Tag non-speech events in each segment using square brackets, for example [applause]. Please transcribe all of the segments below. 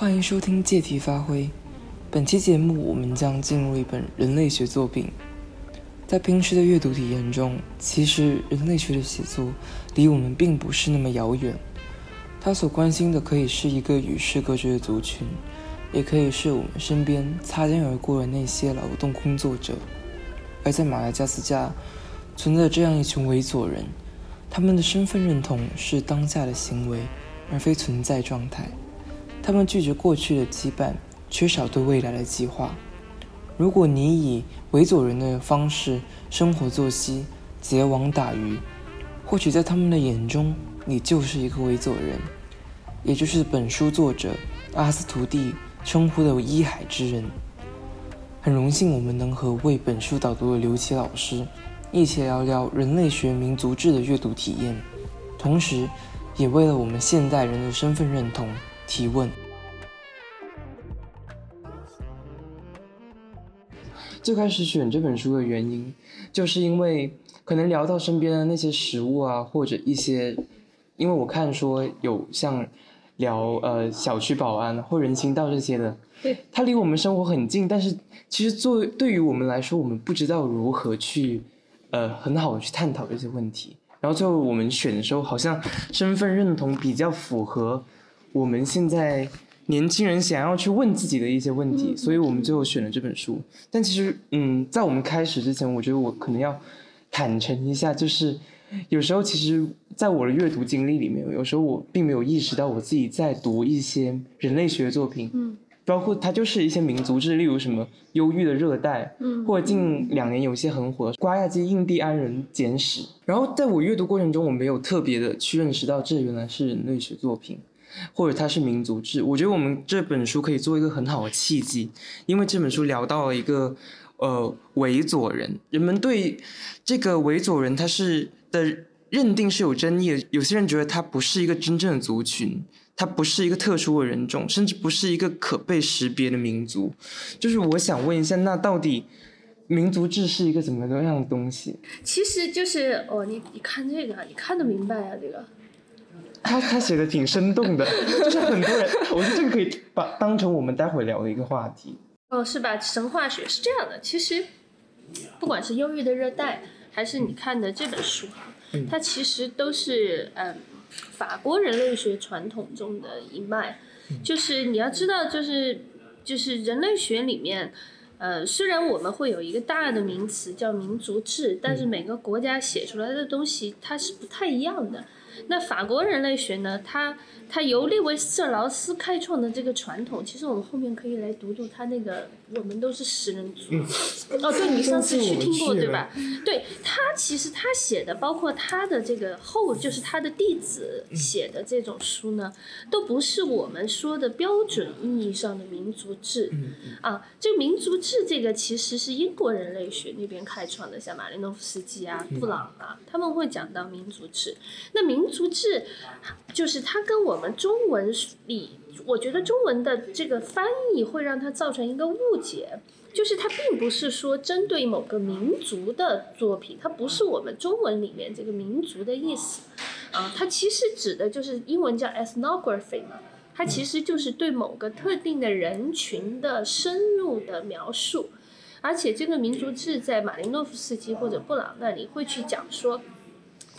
欢迎收听借题发挥。本期节目，我们将进入一本人类学作品。在平时的阅读体验中，其实人类学的写作离我们并不是那么遥远。他所关心的可以是一个与世隔绝的族群，也可以是我们身边擦肩而过的那些劳动工作者。而在马达加斯加，存在这样一群维佐人，他们的身份认同是当下的行为，而非存在状态。他们拒绝过去的羁绊，缺少对未来的计划。如果你以维佐人的方式生活作息、结网打鱼，或许在他们的眼中，你就是一个维佐人，也就是本书作者阿斯图蒂称呼的一海之人。很荣幸我们能和为本书导读的刘琦老师一起聊聊人类学民族志的阅读体验，同时，也为了我们现代人的身份认同提问。最开始选这本书的原因，就是因为可能聊到身边的那些食物啊，或者一些，因为我看说有像聊呃小区保安或人行道这些的，对，它离我们生活很近，但是其实作为对于我们来说，我们不知道如何去呃很好的去探讨这些问题。然后最后我们选的时候，好像身份认同比较符合我们现在。年轻人想要去问自己的一些问题，所以我们最后选了这本书。但其实，嗯，在我们开始之前，我觉得我可能要坦诚一下，就是有时候其实，在我的阅读经历里面，有时候我并没有意识到我自己在读一些人类学作品，嗯，包括它就是一些民族志，例如什么《忧郁的热带》，嗯，或者近两年有些很火《瓜亚基印第安人简史》。然后在我阅读过程中，我没有特别的去认识到这原来是人类学作品。或者它是民族志，我觉得我们这本书可以做一个很好的契机，因为这本书聊到了一个呃维佐人，人们对这个维佐人他是的认定是有争议的，有些人觉得他不是一个真正的族群，他不是一个特殊的人种，甚至不是一个可被识别的民族。就是我想问一下，那到底民族志是一个怎么样的东西？其实就是哦，你你看这个，你看得明白啊，这个。他他写的挺生动的，就是很多人，我觉得这个可以把当成我们待会聊的一个话题。哦，是吧？神话学是这样的，其实不管是忧郁的热带，还是你看的这本书哈，它其实都是嗯法国人类学传统中的一脉。就是你要知道，就是就是人类学里面，呃，虽然我们会有一个大的名词叫民族志，但是每个国家写出来的东西它是不太一样的。那法国人类学呢？它它由列维斯特劳斯开创的这个传统，其实我们后面可以来读读他那个。我们都是食人族。哦，对你上次去听过对吧？对他其实他写的，包括他的这个后，就是他的弟子写的这种书呢，都不是我们说的标准意义上的民族志。啊，这个民族志这个其实是英国人类学那边开创的，像马林诺夫斯基啊、布朗啊，他们会讲到民族志。那民族志就是它跟我们中文里。我觉得中文的这个翻译会让它造成一个误解，就是它并不是说针对某个民族的作品，它不是我们中文里面这个民族的意思，啊，它其实指的就是英文叫 ethnography 嘛，它其实就是对某个特定的人群的深入的描述，而且这个民族志在马林诺夫斯基或者布朗那里会去讲说。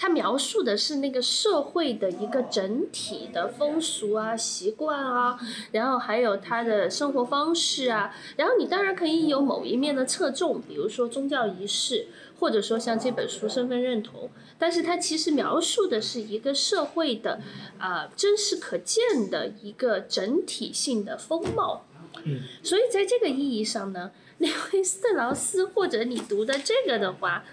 他描述的是那个社会的一个整体的风俗啊、习惯啊，然后还有他的生活方式啊，然后你当然可以有某一面的侧重，比如说宗教仪式，或者说像这本书身份认同，但是它其实描述的是一个社会的啊真实可见的一个整体性的风貌。嗯，所以在这个意义上呢，那位斯特劳斯或者你读的这个的话。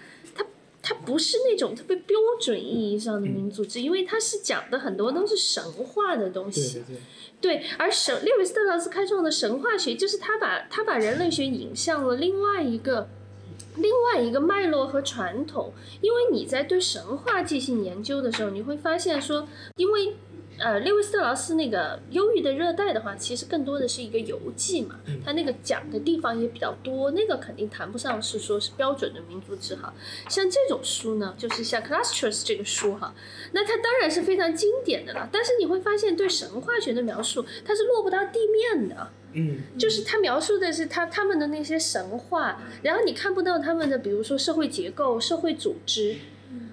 它不是那种特别标准意义上的民族志，因为它是讲的很多都是神话的东西。对对对。而神列维斯特劳斯开创的神话学，就是他把他把人类学引向了另外一个另外一个脉络和传统。因为你在对神话进行研究的时候，你会发现说，因为呃，列维斯特劳斯那个《忧郁的热带》的话，其实更多的是一个游记嘛，他那个讲的地方也比较多，那个肯定谈不上是说是标准的民族志哈。像这种书呢，就是像 Clusters 这个书哈，那它当然是非常经典的了。但是你会发现，对神话学的描述，它是落不到地面的。嗯，就是他描述的是他他们的那些神话，然后你看不到他们的，比如说社会结构、社会组织。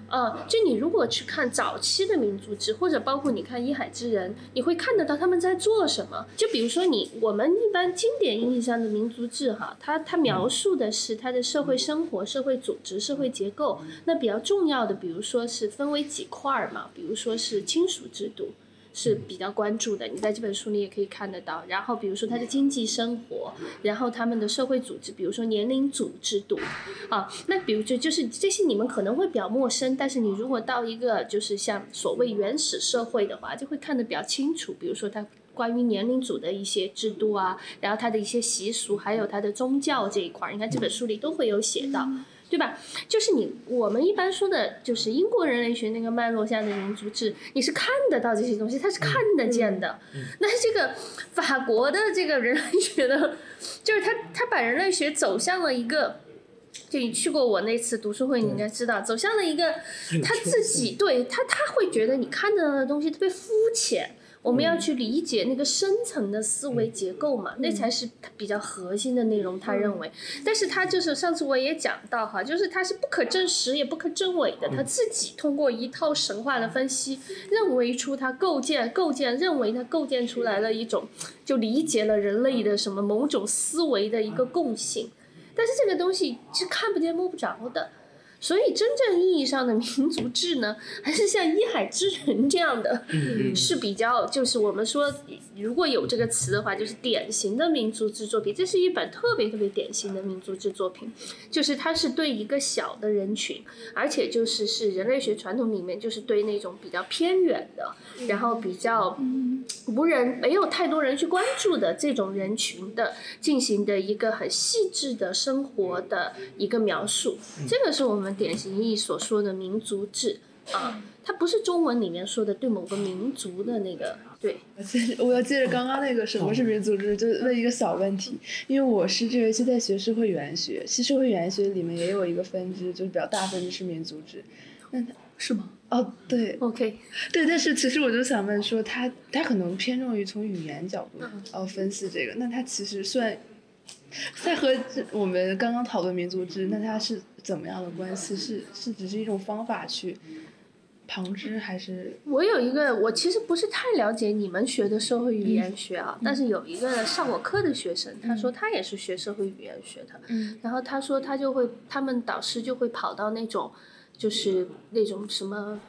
啊，就你如果去看早期的民族志，或者包括你看《一海之人》，你会看得到他们在做什么。就比如说你我们一般经典意义上的民族志，哈，它它描述的是它的社会生活、社会组织、社会结构。那比较重要的，比如说是分为几块儿嘛，比如说是亲属制度。是比较关注的，你在这本书里也可以看得到。然后，比如说他的经济生活，然后他们的社会组织，比如说年龄组制度，啊，那比如就就是这些你们可能会比较陌生，但是你如果到一个就是像所谓原始社会的话，就会看得比较清楚。比如说他关于年龄组的一些制度啊，然后他的一些习俗，还有他的宗教这一块儿，你看这本书里都会有写到。对吧？就是你我们一般说的，就是英国人类学那个脉络下的民族志，你是看得到这些东西，它是看得见的。那这个法国的这个人类学的，就是他他把人类学走向了一个，就你去过我那次读书会，你应该知道，走向了一个他自己对他他会觉得你看得到的东西特别肤浅。我们要去理解那个深层的思维结构嘛，那才是比较核心的内容。他认为，但是他就是上次我也讲到哈，就是他是不可证实也不可证伪的，他自己通过一套神话的分析，认为出他构建构建，认为他构建出来了一种，就理解了人类的什么某种思维的一个共性，但是这个东西是看不见摸不着的。所以，真正意义上的民族志呢，还是像《一海之人》这样的，[laughs] 是比较，就是我们说，如果有这个词的话，就是典型的民族志作品。这是一本特别特别典型的民族志作品，就是它是对一个小的人群，而且就是是人类学传统里面，就是对那种比较偏远的，然后比较无人、没有太多人去关注的这种人群的，进行的一个很细致的生活的一个描述。这个是我们。典型意义所说的民族志啊，它不是中文里面说的对某个民族的那个对。[laughs] 我要接着刚刚那个什么是民族志，就问一个小问题，因为我是这学期在学社会语言学，其实社会语言学里面也有一个分支，就是比较大分支是民族志。那是吗？哦，对，OK，对，但是其实我就想问说，他他可能偏重于从语言角度哦分析这个，那他其实算。在和我们刚刚讨论民族志，那他是怎么样的关系？是是只是一种方法去旁支，还是？我有一个，我其实不是太了解你们学的社会语言学啊，但是有一个上我课的学生，他说他也是学社会语言学的，然后他说他就会，他们导师就会跑到那种，就是那种什么。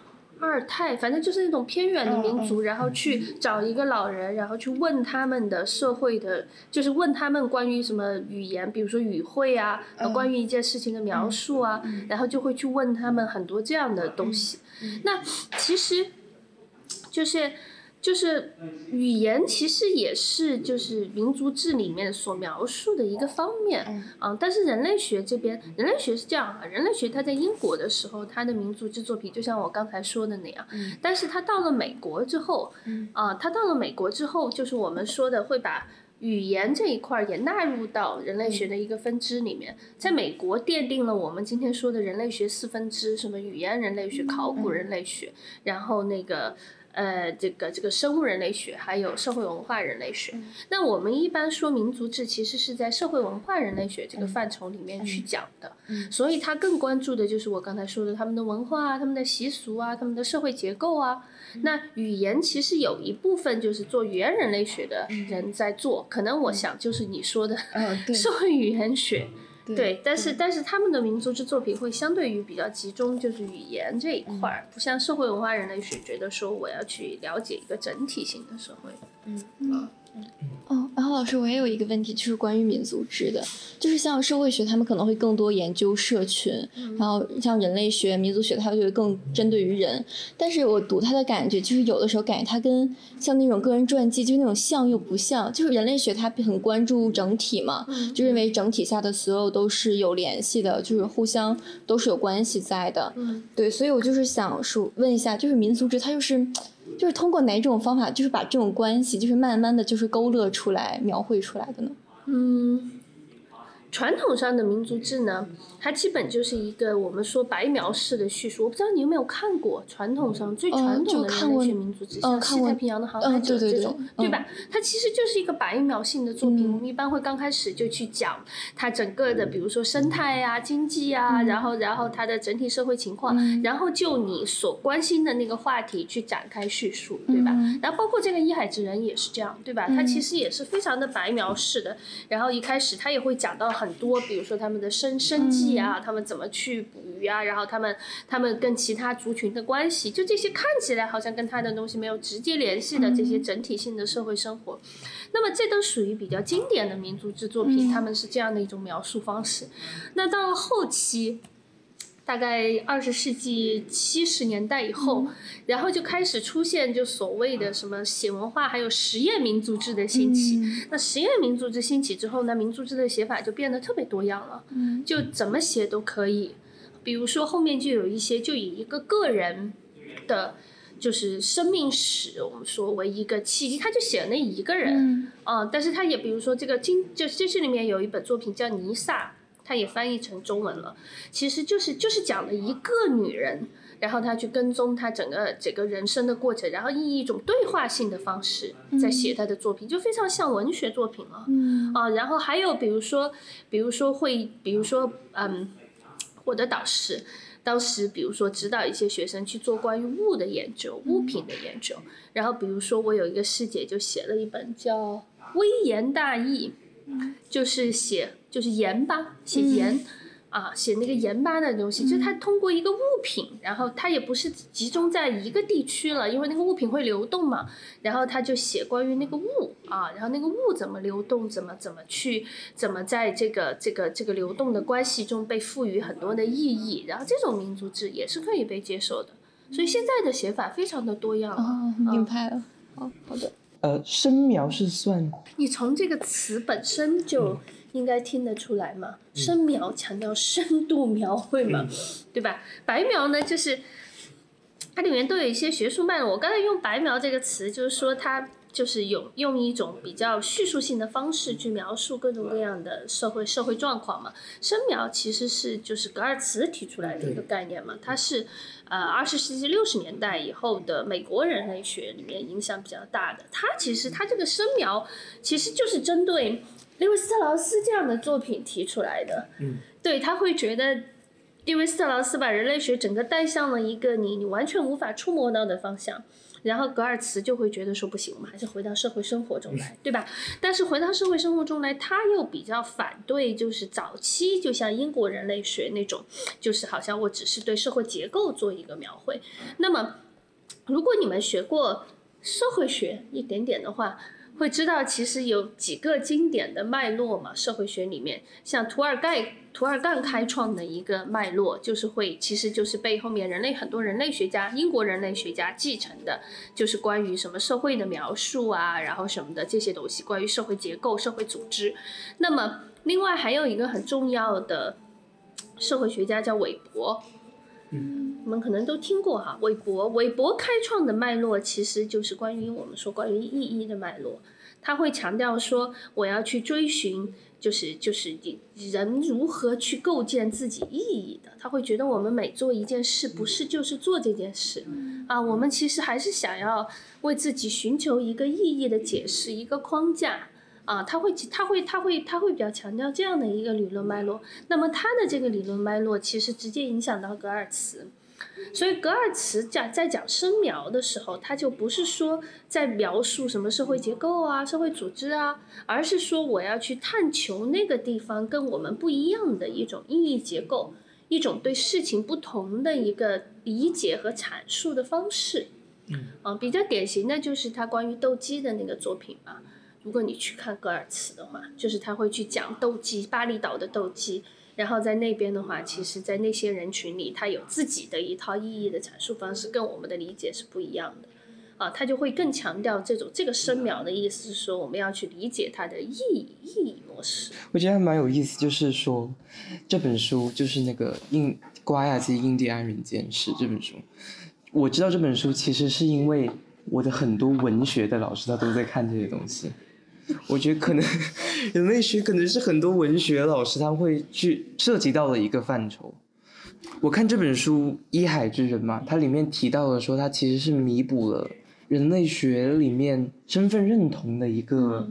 二泰，反正就是那种偏远的民族，然后去找一个老人，然后去问他们的社会的，就是问他们关于什么语言，比如说语汇啊，关于一件事情的描述啊，然后就会去问他们很多这样的东西。那其实就是。就是语言其实也是就是民族志里面所描述的一个方面，嗯，但是人类学这边，人类学是这样啊，人类学它在英国的时候，它的民族志作品就像我刚才说的那样，嗯。但是它到了美国之后，啊，它到了美国之后，就是我们说的会把语言这一块也纳入到人类学的一个分支里面，在美国奠定了我们今天说的人类学四分支，什么语言人类学、考古人类学，然后那个。呃，这个这个生物人类学还有社会文化人类学，那我们一般说民族志，其实是在社会文化人类学这个范畴里面去讲的，所以他更关注的就是我刚才说的他们的文化啊、他们的习俗啊、他们的社会结构啊。那语言其实有一部分就是做语言人类学的人在做，可能我想就是你说的 [laughs] 社会语言学。对，但是但是他们的民族之作品会相对于比较集中，就是语言这一块儿，不像社会文化人类学觉得说我要去了解一个整体性的社会，嗯。嗯。哦，然后老师，我也有一个问题，就是关于民族志的，就是像社会学，他们可能会更多研究社群，然后像人类学、民族学，它就会更针对于人。但是我读它的感觉，就是有的时候感觉它跟像那种个人传记，就是那种像又不像。就是人类学它很关注整体嘛，就认为整体下的所有都是有联系的，就是互相都是有关系在的。对，所以我就是想说问一下，就是民族志它就是。就是通过哪种方法，就是把这种关系，就是慢慢的就是勾勒出来、描绘出来的呢？嗯，传统上的民族志呢，它基本就是一个我们说白描式的叙述。我不知道你有没有看过传统上最传统的人类学民族志，像西太平洋的航海者这种，对吧？它其实就是一个白描性的作品。我们一般会刚开始就去讲它整个的，比如说生态啊、经济啊，然后然后它的整体社会情况，然后就你所关心的那个话题去展开叙述，对吧？然后包括这个一海之人也是这样，对吧？它其实也是非常的白描式的。然后一开始它也会讲到。很多，比如说他们的生生计啊，他们怎么去捕鱼啊，然后他们他们跟其他族群的关系，就这些看起来好像跟他的东西没有直接联系的这些整体性的社会生活，那么这都属于比较经典的民族制作品，他们是这样的一种描述方式。那到了后期。大概二十世纪七十年代以后，然后就开始出现就所谓的什么写文化，还有实验民族志的兴起。那实验民族志兴起之后呢，民族志的写法就变得特别多样了，就怎么写都可以。比如说后面就有一些就以一个个人的，就是生命史，我们说为一个契机，他就写了那一个人啊。但是他也比如说这个今就这这里面有一本作品叫《尼萨》。他也翻译成中文了，其实就是就是讲了一个女人，然后她去跟踪她整个整个人生的过程，然后以一种对话性的方式在写她的作品，就非常像文学作品了。啊，然后还有比如说，比如说会，比如说，嗯，我的导师当时比如说指导一些学生去做关于物的研究、物品的研究，然后比如说我有一个师姐就写了一本叫《微言大义》，就是写。就是盐巴，写盐，啊，写那个盐巴的东西，就是它通过一个物品，然后它也不是集中在一个地区了，因为那个物品会流动嘛，然后他就写关于那个物啊，然后那个物怎么流动，怎么怎么去，怎么在这个这个这个流动的关系中被赋予很多的意义，然后这种民族志也是可以被接受的，所以现在的写法非常的多样啊，明白了，哦，好的，呃，生描是算，你从这个词本身就。应该听得出来嘛？深描强调深度描绘嘛，对吧？白描呢，就是它里面都有一些学术脉络。我刚才用白描这个词，就是说它就是有用一种比较叙述性的方式去描述各种各样的社会社会状况嘛。深描其实是就是格尔茨提出来的一个概念嘛，它是呃二十世纪六十年代以后的美国人类学里面影响比较大的。它其实它这个深描其实就是针对。利维斯特劳斯这样的作品提出来的，嗯，对他会觉得，利维斯特劳斯把人类学整个带向了一个你你完全无法触摸到的方向，然后格尔茨就会觉得说不行，我们还是回到社会生活中来，[laughs] 对吧？但是回到社会生活中来，他又比较反对，就是早期就像英国人类学那种，就是好像我只是对社会结构做一个描绘。那么，如果你们学过社会学一点点的话。会知道其实有几个经典的脉络嘛？社会学里面，像图尔盖、图尔干开创的一个脉络，就是会，其实就是被后面人类很多人类学家、英国人类学家继承的，就是关于什么社会的描述啊，然后什么的这些东西，关于社会结构、社会组织。那么，另外还有一个很重要的社会学家叫韦伯，嗯，我们可能都听过哈，韦伯，韦伯开创的脉络其实就是关于我们说关于意义的脉络。他会强调说，我要去追寻，就是就是人如何去构建自己意义的。他会觉得我们每做一件事，不是就是做这件事，啊，我们其实还是想要为自己寻求一个意义的解释，一个框架，啊，他会他会他会他会比较强调这样的一个理论脉络。那么他的这个理论脉络，其实直接影响到格尔茨。所以格尔茨讲在讲生描的时候，他就不是说在描述什么社会结构啊、社会组织啊，而是说我要去探求那个地方跟我们不一样的一种意义结构，一种对事情不同的一个理解和阐述的方式。嗯，啊，比较典型的就是他关于斗鸡的那个作品嘛。如果你去看格尔茨的话，就是他会去讲斗鸡，巴厘岛的斗鸡。然后在那边的话，其实，在那些人群里，他有自己的一套意义的阐述方式，跟我们的理解是不一样的，啊，他就会更强调这种这个深描的意思是说，我们要去理解它的意义意义模式。我觉得还蛮有意思，就是说这本书就是那个印瓜亚及印第安人简史这本书，我知道这本书其实是因为我的很多文学的老师他都在看这些东西。我觉得可能人类学可能是很多文学老师他会去涉及到的一个范畴。我看这本书《一海之人》嘛，它里面提到了说，它其实是弥补了人类学里面身份认同的一个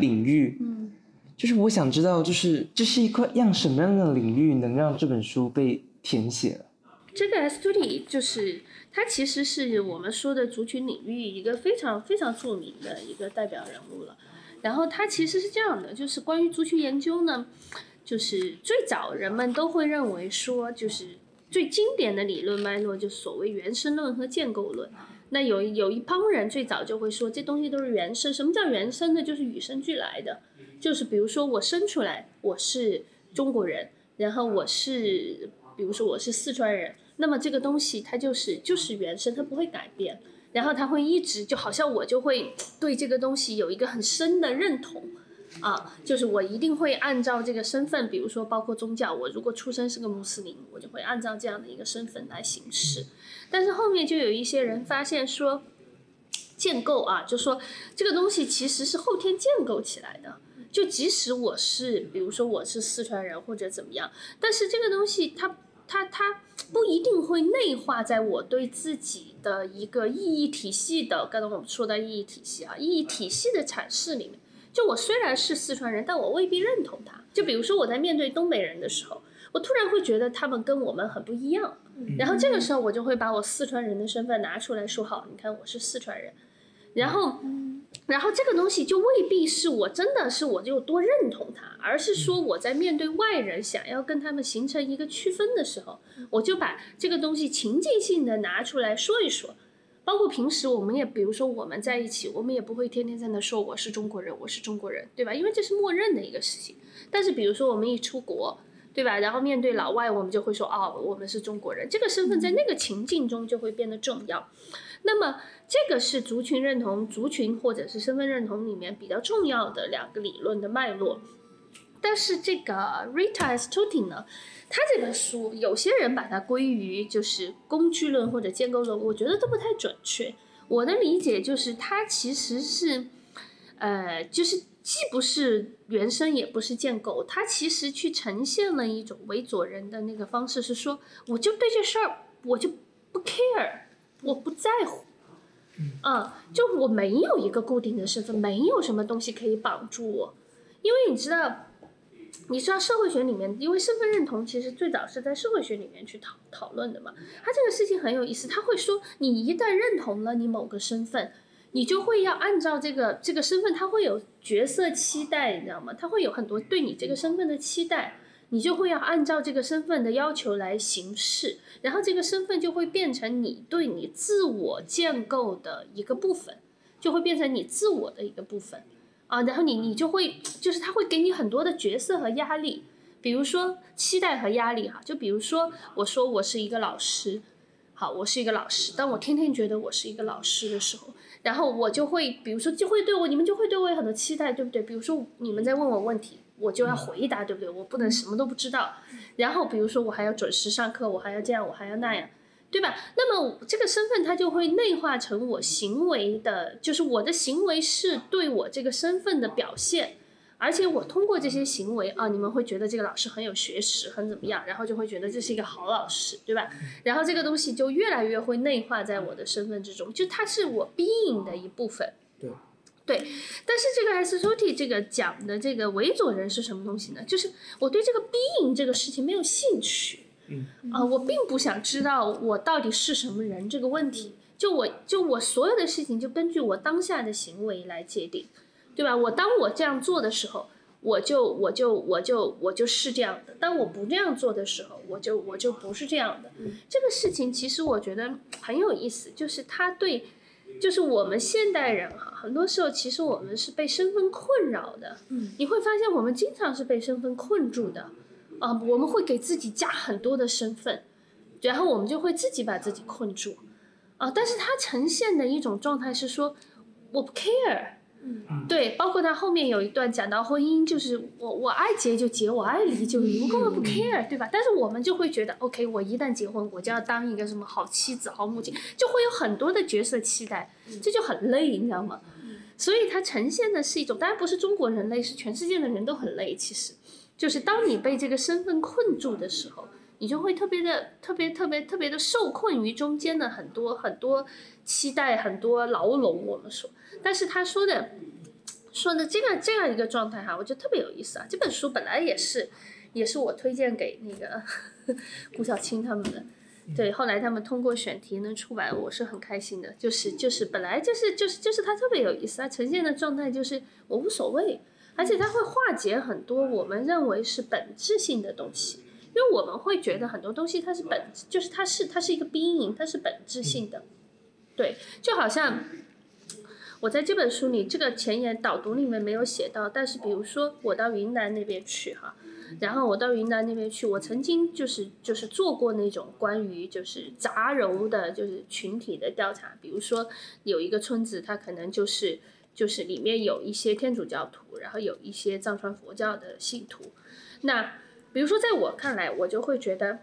领域。嗯，就是我想知道，就是这是一块样什么样的领域能让这本书被填写了？这个 S t u d y 就是他其实是我们说的族群领域一个非常非常著名的一个代表人物了。然后他其实是这样的，就是关于族群研究呢。就是最早人们都会认为说，就是最经典的理论脉络就所谓原生论和建构论。那有有一帮人最早就会说，这东西都是原生。什么叫原生呢？就是与生俱来的。就是比如说我生出来我是中国人，然后我是比如说我是四川人，那么这个东西它就是就是原生，它不会改变。然后它会一直就好像我就会对这个东西有一个很深的认同。啊，就是我一定会按照这个身份，比如说包括宗教，我如果出生是个穆斯林，我就会按照这样的一个身份来行事。但是后面就有一些人发现说，建构啊，就说这个东西其实是后天建构起来的。就即使我是，比如说我是四川人或者怎么样，但是这个东西它它它不一定会内化在我对自己的一个意义体系的。刚才我们说到意义体系啊，意义体系的阐释里面。就我虽然是四川人，但我未必认同他。就比如说我在面对东北人的时候，我突然会觉得他们跟我们很不一样。然后这个时候我就会把我四川人的身份拿出来说：“好，你看我是四川人。”然后，然后这个东西就未必是我真的是我就多认同他，而是说我在面对外人想要跟他们形成一个区分的时候，我就把这个东西情境性的拿出来说一说。包括平时我们也，比如说我们在一起，我们也不会天天在那说我是中国人，我是中国人，对吧？因为这是默认的一个事情。但是比如说我们一出国，对吧？然后面对老外，我们就会说哦，我们是中国人。这个身份在那个情境中就会变得重要。那么这个是族群认同、族群或者是身份认同里面比较重要的两个理论的脉络。但是这个 Rita S. Tuting 呢？他这本书，有些人把它归于就是工具论或者建构论，我觉得都不太准确。我的理解就是，它其实是，呃，就是既不是原生，也不是建构，它其实去呈现了一种为左人的那个方式，是说，我就对这事儿，我就不 care，我不在乎，嗯，就我没有一个固定的身份，没有什么东西可以绑住我，因为你知道。你知道社会学里面，因为身份认同其实最早是在社会学里面去讨讨论的嘛。他这个事情很有意思，他会说，你一旦认同了你某个身份，你就会要按照这个这个身份，他会有角色期待，你知道吗？他会有很多对你这个身份的期待，你就会要按照这个身份的要求来行事，然后这个身份就会变成你对你自我建构的一个部分，就会变成你自我的一个部分。啊，然后你你就会，就是他会给你很多的角色和压力，比如说期待和压力哈，就比如说我说我是一个老师，好，我是一个老师，当我天天觉得我是一个老师的时候，然后我就会，比如说就会对我，你们就会对我有很多期待，对不对？比如说你们在问我问题，我就要回答，对不对？我不能什么都不知道，然后比如说我还要准时上课，我还要这样，我还要那样。对吧？那么这个身份它就会内化成我行为的，就是我的行为是对我这个身份的表现，而且我通过这些行为啊，你们会觉得这个老师很有学识，很怎么样，然后就会觉得这是一个好老师，对吧？然后这个东西就越来越会内化在我的身份之中，就它是我 being 的一部分。对，对。但是这个 S. o t 这个讲的这个维佐人是什么东西呢？就是我对这个 being 这个事情没有兴趣。啊，我并不想知道我到底是什么人这个问题。就我就我所有的事情就根据我当下的行为来界定，对吧？我当我这样做的时候，我就我就我就我就是这样的；当我不这样做的时候，我就我就不是这样的。这个事情其实我觉得很有意思，就是他对，就是我们现代人哈，很多时候其实我们是被身份困扰的。嗯，你会发现我们经常是被身份困住的。啊，我们会给自己加很多的身份，然后我们就会自己把自己困住，啊，但是它呈现的一种状态是说，我不 care，对，包括他后面有一段讲到婚姻，就是我我爱结就结，我爱离就离，我根本不 care，对吧？但是我们就会觉得，OK，我一旦结婚，我就要当一个什么好妻子、好母亲，就会有很多的角色期待，这就很累，你知道吗？所以它呈现的是一种，当然不是中国人类，是全世界的人都很累。其实，就是当你被这个身份困住的时候，你就会特别的、特别、特别、特别的受困于中间的很多很多期待、很多牢笼。我们说，但是他说的。说的这样这样一个状态哈，我觉得特别有意思啊。这本书本来也是，也是我推荐给那个 [laughs] 顾晓青他们的，对，后来他们通过选题能出版，我是很开心的。就是就是本来就是就是就是他特别有意思，他呈现的状态就是我无所谓，而且他会化解很多我们认为是本质性的东西，因为我们会觉得很多东西它是本，就是它是它是一个边沿它是本质性的，对，就好像。我在这本书里，这个前言导读里面没有写到，但是比如说我到云南那边去哈，然后我到云南那边去，我曾经就是就是做过那种关于就是杂糅的，就是群体的调查，比如说有一个村子，它可能就是就是里面有一些天主教徒，然后有一些藏传佛教的信徒，那比如说在我看来，我就会觉得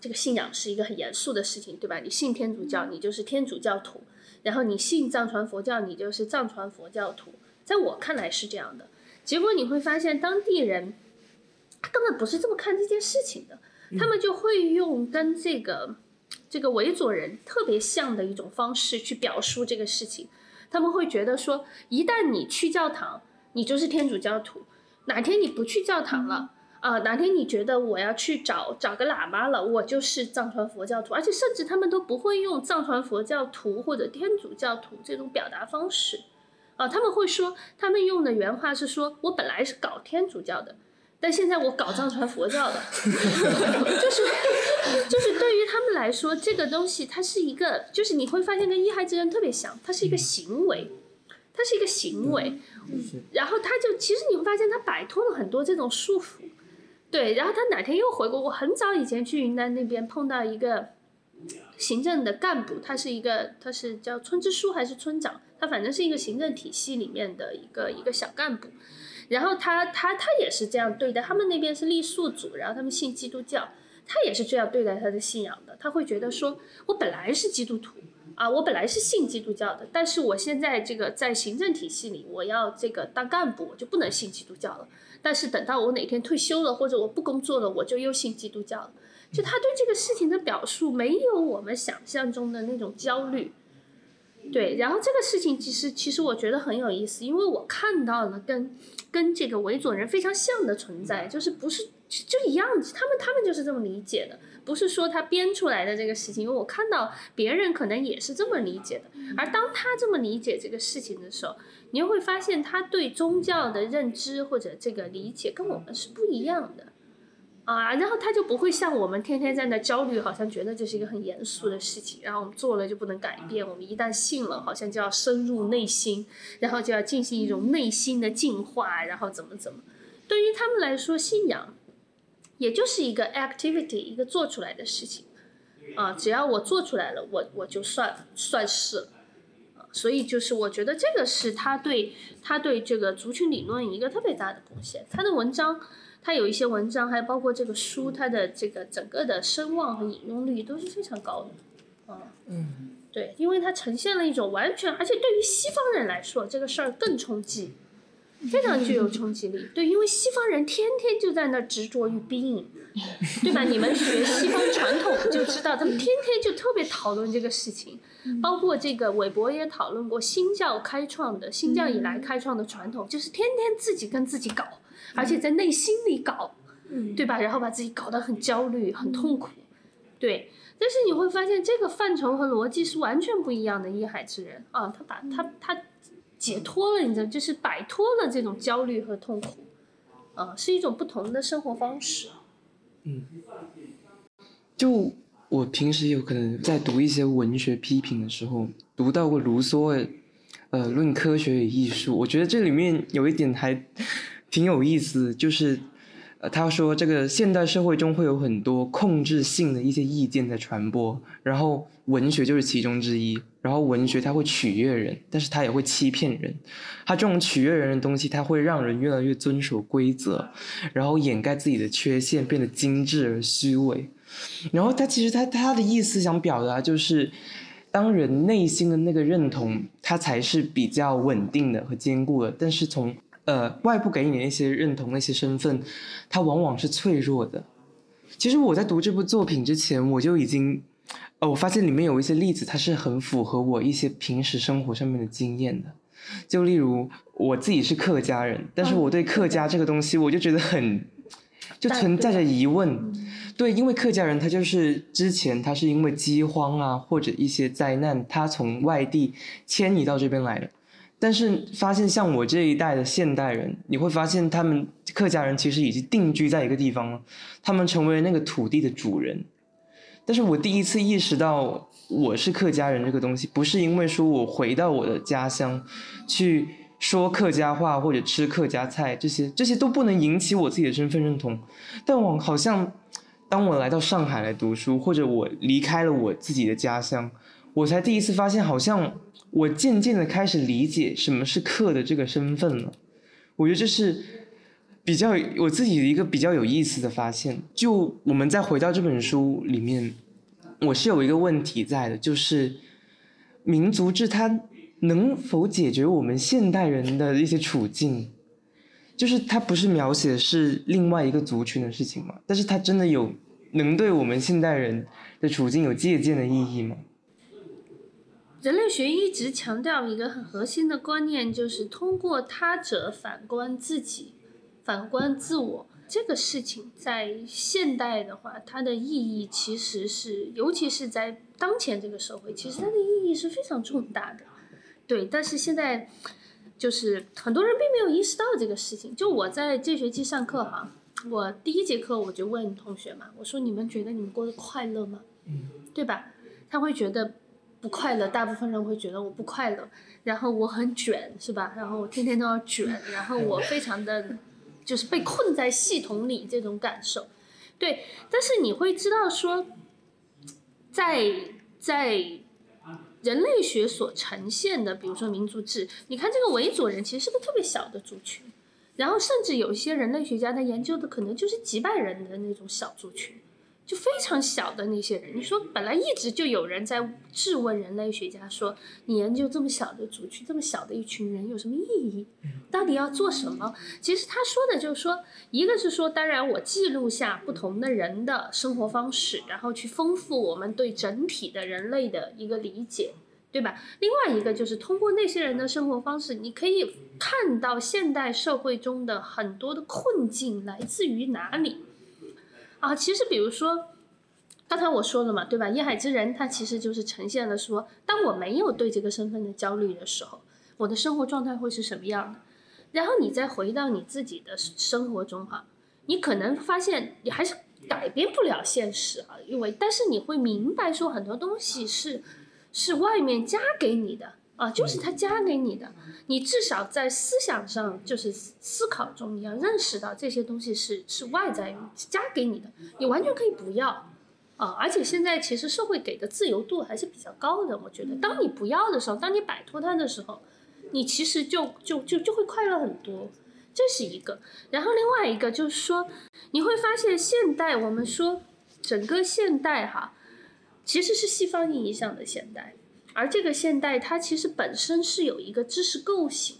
这个信仰是一个很严肃的事情，对吧？你信天主教，你就是天主教徒。然后你信藏传佛教，你就是藏传佛教徒，在我看来是这样的。结果你会发现，当地人他根本不是这么看这件事情的，他们就会用跟这个这个维佐人特别像的一种方式去表述这个事情。他们会觉得说，一旦你去教堂，你就是天主教徒；哪天你不去教堂了。啊，哪天你觉得我要去找找个喇嘛了，我就是藏传佛教徒，而且甚至他们都不会用藏传佛教徒或者天主教徒这种表达方式，啊，他们会说，他们用的原话是说，我本来是搞天主教的，但现在我搞藏传佛教的，[laughs] 就是就是对于他们来说，这个东西它是一个，就是你会发现跟一孩之人特别像，它是一个行为，它是一个行为，然后他就其实你会发现他摆脱了很多这种束缚。对，然后他哪天又回国？我很早以前去云南那边碰到一个行政的干部，他是一个，他是叫村支书还是村长？他反正是一个行政体系里面的一个一个小干部。然后他他他也是这样对待，他们那边是傈僳族，然后他们信基督教，他也是这样对待他的信仰的。他会觉得说，我本来是基督徒啊，我本来是信基督教的，但是我现在这个在行政体系里，我要这个当干部，我就不能信基督教了。但是等到我哪天退休了，或者我不工作了，我就又信基督教了。就他对这个事情的表述，没有我们想象中的那种焦虑。对，然后这个事情其实其实我觉得很有意思，因为我看到了跟跟这个维佐人非常像的存在，就是不是就一样，他们他们就是这么理解的，不是说他编出来的这个事情，因为我看到别人可能也是这么理解的，而当他这么理解这个事情的时候。你又会发现，他对宗教的认知或者这个理解跟我们是不一样的，啊，然后他就不会像我们天天在那焦虑，好像觉得这是一个很严肃的事情，然后我们做了就不能改变，我们一旦信了，好像就要深入内心，然后就要进行一种内心的净化，然后怎么怎么。对于他们来说，信仰也就是一个 activity，一个做出来的事情，啊，只要我做出来了，我我就算算是了。所以就是我觉得这个是他对他对这个族群理论一个特别大的贡献。他的文章，他有一些文章，还包括这个书，他的这个整个的声望和引用率都是非常高的。啊，嗯，对，因为它呈现了一种完全，而且对于西方人来说，这个事儿更冲击。非常具有冲击力，对，因为西方人天天就在那执着于 being，[laughs] 对吧？你们学西方传统就知道，他们天天就特别讨论这个事情，包括这个韦伯也讨论过新教开创的，新教以来开创的传统，就是天天自己跟自己搞，而且在内心里搞，对吧？然后把自己搞得很焦虑、很痛苦，对。但是你会发现，这个范畴和逻辑是完全不一样的。一海之人啊，他把他他。解脱了，你知道，就是摆脱了这种焦虑和痛苦，啊，是一种不同的生活方式。嗯，就我平时有可能在读一些文学批评的时候，读到过卢梭的《呃论科学与艺术》，我觉得这里面有一点还挺有意思，就是呃，他说这个现代社会中会有很多控制性的一些意见在传播，然后文学就是其中之一。然后文学它会取悦人，但是它也会欺骗人。它这种取悦人的东西，它会让人越来越遵守规则，然后掩盖自己的缺陷，变得精致而虚伪。然后他其实他他的意思想表达就是，当人内心的那个认同，它才是比较稳定的和坚固的。但是从呃外部给你的那些认同、那些身份，它往往是脆弱的。其实我在读这部作品之前，我就已经。呃，我发现里面有一些例子，它是很符合我一些平时生活上面的经验的。就例如我自己是客家人，但是我对客家这个东西，我就觉得很，就存在着疑问。对，因为客家人他就是之前他是因为饥荒啊或者一些灾难，他从外地迁移到这边来的。但是发现像我这一代的现代人，你会发现他们客家人其实已经定居在一个地方了，他们成为那个土地的主人。但是我第一次意识到我是客家人这个东西，不是因为说我回到我的家乡，去说客家话或者吃客家菜，这些这些都不能引起我自己的身份认同。但我好像，当我来到上海来读书，或者我离开了我自己的家乡，我才第一次发现，好像我渐渐的开始理解什么是客的这个身份了。我觉得这是比较我自己的一个比较有意思的发现。就我们再回到这本书里面。我是有一个问题在的，就是民族志它能否解决我们现代人的一些处境？就是它不是描写是另外一个族群的事情吗？但是它真的有能对我们现代人的处境有借鉴的意义吗？人类学一直强调一个很核心的观念，就是通过他者反观自己，反观自我。这个事情在现代的话，它的意义其实是，尤其是在当前这个社会，其实它的意义是非常重大的。对，但是现在就是很多人并没有意识到这个事情。就我在这学期上课哈，我第一节课我就问同学嘛，我说你们觉得你们过得快乐吗？嗯，对吧？他会觉得不快乐，大部分人会觉得我不快乐，然后我很卷，是吧？然后我天天都要卷，然后我非常的。就是被困在系统里这种感受，对。但是你会知道说，在在人类学所呈现的，比如说民族志，你看这个维族人其实是个特别小的族群，然后甚至有一些人类学家他研究的可能就是几百人的那种小族群。就非常小的那些人，你说本来一直就有人在质问人类学家说，你研究这么小的族群，这么小的一群人有什么意义？到底要做什么？其实他说的就是说，一个是说，当然我记录下不同的人的生活方式，然后去丰富我们对整体的人类的一个理解，对吧？另外一个就是通过那些人的生活方式，你可以看到现代社会中的很多的困境来自于哪里。啊，其实比如说，刚才我说了嘛，对吧？叶海之人他其实就是呈现了说，当我没有对这个身份的焦虑的时候，我的生活状态会是什么样的？然后你再回到你自己的生活中哈，你可能发现你还是改变不了现实啊，因为但是你会明白说很多东西是是外面加给你的。啊，就是他加给你的，你至少在思想上，就是思考中，你要认识到这些东西是是外在加给你的，你完全可以不要，啊，而且现在其实社会给的自由度还是比较高的，我觉得，当你不要的时候，当你摆脱它的时候，你其实就就就就会快乐很多，这是一个。然后另外一个就是说，你会发现现代我们说整个现代哈，其实是西方意义上的现代。而这个现代，它其实本身是有一个知识构型，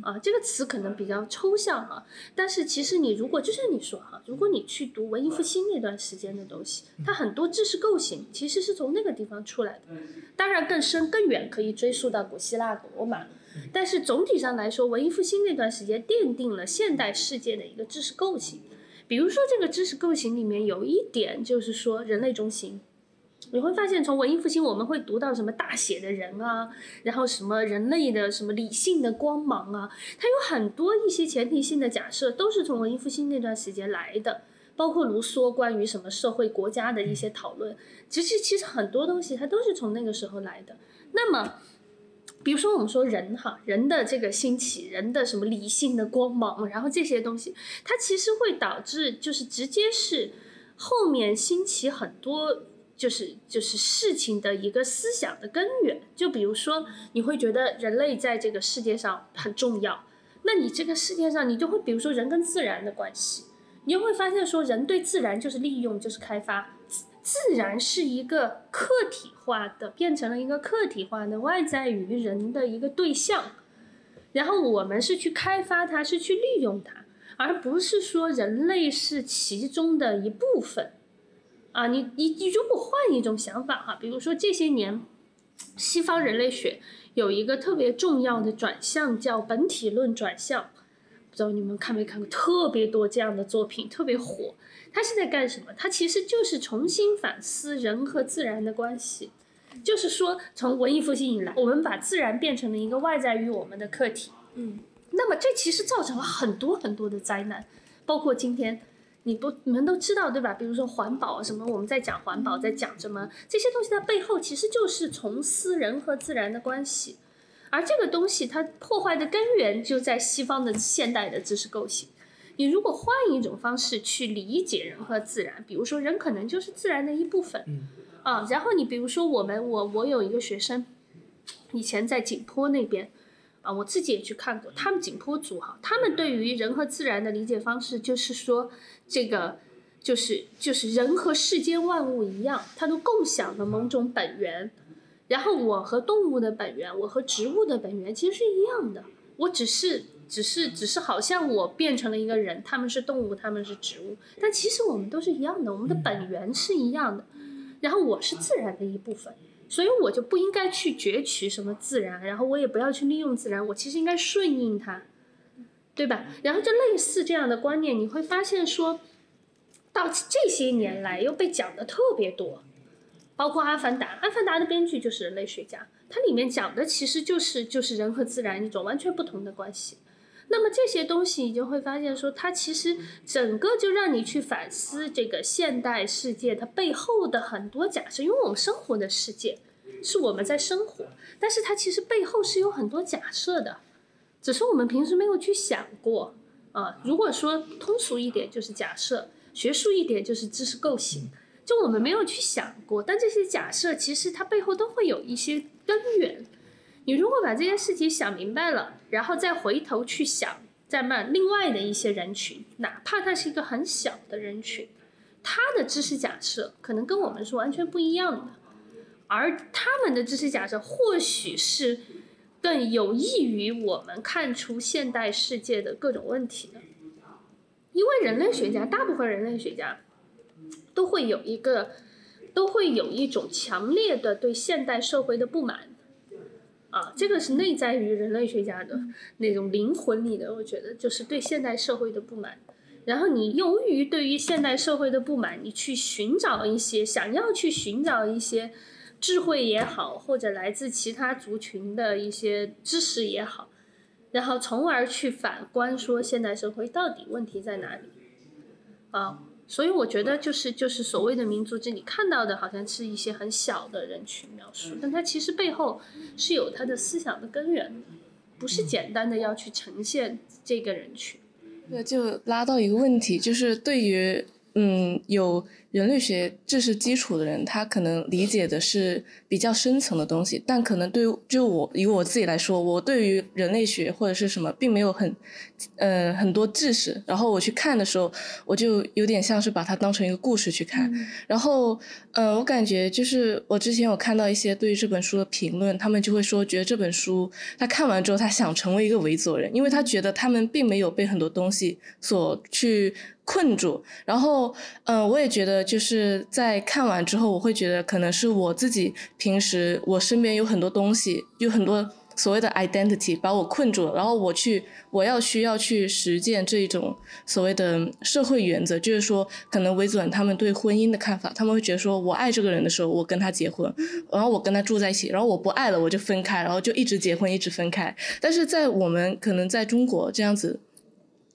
啊，这个词可能比较抽象啊。但是其实你如果就像你说哈，如果你去读文艺复兴那段时间的东西，它很多知识构型其实是从那个地方出来的。当然更深更远可以追溯到古希腊、古罗马，但是总体上来说，文艺复兴那段时间奠定了现代世界的一个知识构型。比如说这个知识构型里面有一点就是说人类中心。你会发现，从文艺复兴我们会读到什么大写的人啊，然后什么人类的什么理性的光芒啊，它有很多一些前提性的假设都是从文艺复兴那段时间来的，包括卢梭关于什么社会国家的一些讨论，其实其实很多东西它都是从那个时候来的。那么，比如说我们说人哈，人的这个兴起，人的什么理性的光芒，然后这些东西，它其实会导致就是直接是后面兴起很多就是就是事情的一个思想的根源。就比如说你会觉得人类在这个世界上很重要，那你这个世界上你就会比如说人跟自然的关系，你就会发现说人对自然就是利用就是开发。自然是一个客体化的，变成了一个客体化的外在于人的一个对象，然后我们是去开发它，是去利用它，而不是说人类是其中的一部分。啊，你你你如果换一种想法哈，比如说这些年，西方人类学有一个特别重要的转向，叫本体论转向，不知道你们看没看过，特别多这样的作品，特别火。他是在干什么？他其实就是重新反思人和自然的关系，就是说，从文艺复兴以来，我们把自然变成了一个外在于我们的客体。嗯，那么这其实造成了很多很多的灾难，包括今天，你不你们都知道对吧？比如说环保什么，我们在讲环保，在讲什么这些东西，它背后其实就是从私人和自然的关系，而这个东西它破坏的根源就在西方的现代的知识构型。你如果换一种方式去理解人和自然，比如说人可能就是自然的一部分，啊，然后你比如说我们我我有一个学生，以前在景颇那边，啊，我自己也去看过，他们景颇族哈，他们对于人和自然的理解方式就是说，这个就是就是人和世间万物一样，它都共享了某种本源，然后我和动物的本源，我和植物的本源其实是一样的，我只是。只是，只是好像我变成了一个人，他们是动物，他们是植物，但其实我们都是一样的，我们的本源是一样的。然后我是自然的一部分，所以我就不应该去攫取什么自然，然后我也不要去利用自然，我其实应该顺应它，对吧？然后就类似这样的观念，你会发现说，到这些年来又被讲的特别多，包括《阿凡达》，《阿凡达》的编剧就是人类学家，它里面讲的其实就是就是人和自然一种完全不同的关系。那么这些东西，你就会发现说，它其实整个就让你去反思这个现代世界它背后的很多假设，因为我们生活的世界是我们在生活，但是它其实背后是有很多假设的，只是我们平时没有去想过啊。如果说通俗一点就是假设，学术一点就是知识构型，就我们没有去想过，但这些假设其实它背后都会有一些根源。你如果把这件事情想明白了，然后再回头去想，再慢另外的一些人群，哪怕他是一个很小的人群，他的知识假设可能跟我们是完全不一样的，而他们的知识假设或许是更有益于我们看出现代世界的各种问题的，因为人类学家，大部分人类学家都会有一个，都会有一种强烈的对现代社会的不满。啊，这个是内在于人类学家的那种灵魂里的，我觉得就是对现代社会的不满。然后你由于对于现代社会的不满，你去寻找一些想要去寻找一些智慧也好，或者来自其他族群的一些知识也好，然后从而去反观说现代社会到底问题在哪里啊。所以我觉得就是就是所谓的民族志，你看到的好像是一些很小的人群描述，但它其实背后是有它的思想的根源的，不是简单的要去呈现这个人群。对，就拉到一个问题，就是对于嗯有。人类学知识基础的人，他可能理解的是比较深层的东西，但可能对就我以我自己来说，我对于人类学或者是什么，并没有很，嗯很多知识。然后我去看的时候，我就有点像是把它当成一个故事去看。然后，嗯，我感觉就是我之前有看到一些对于这本书的评论，他们就会说，觉得这本书他看完之后，他想成为一个维族人，因为他觉得他们并没有被很多东西所去。困住，然后，嗯，我也觉得就是在看完之后，我会觉得可能是我自己平时我身边有很多东西，有很多所谓的 identity 把我困住了，然后我去我要需要去实践这一种所谓的社会原则，就是说，可能维族人他们对婚姻的看法，他们会觉得说我爱这个人的时候，我跟他结婚，然后我跟他住在一起，然后我不爱了，我就分开，然后就一直结婚，一直分开。但是在我们可能在中国这样子。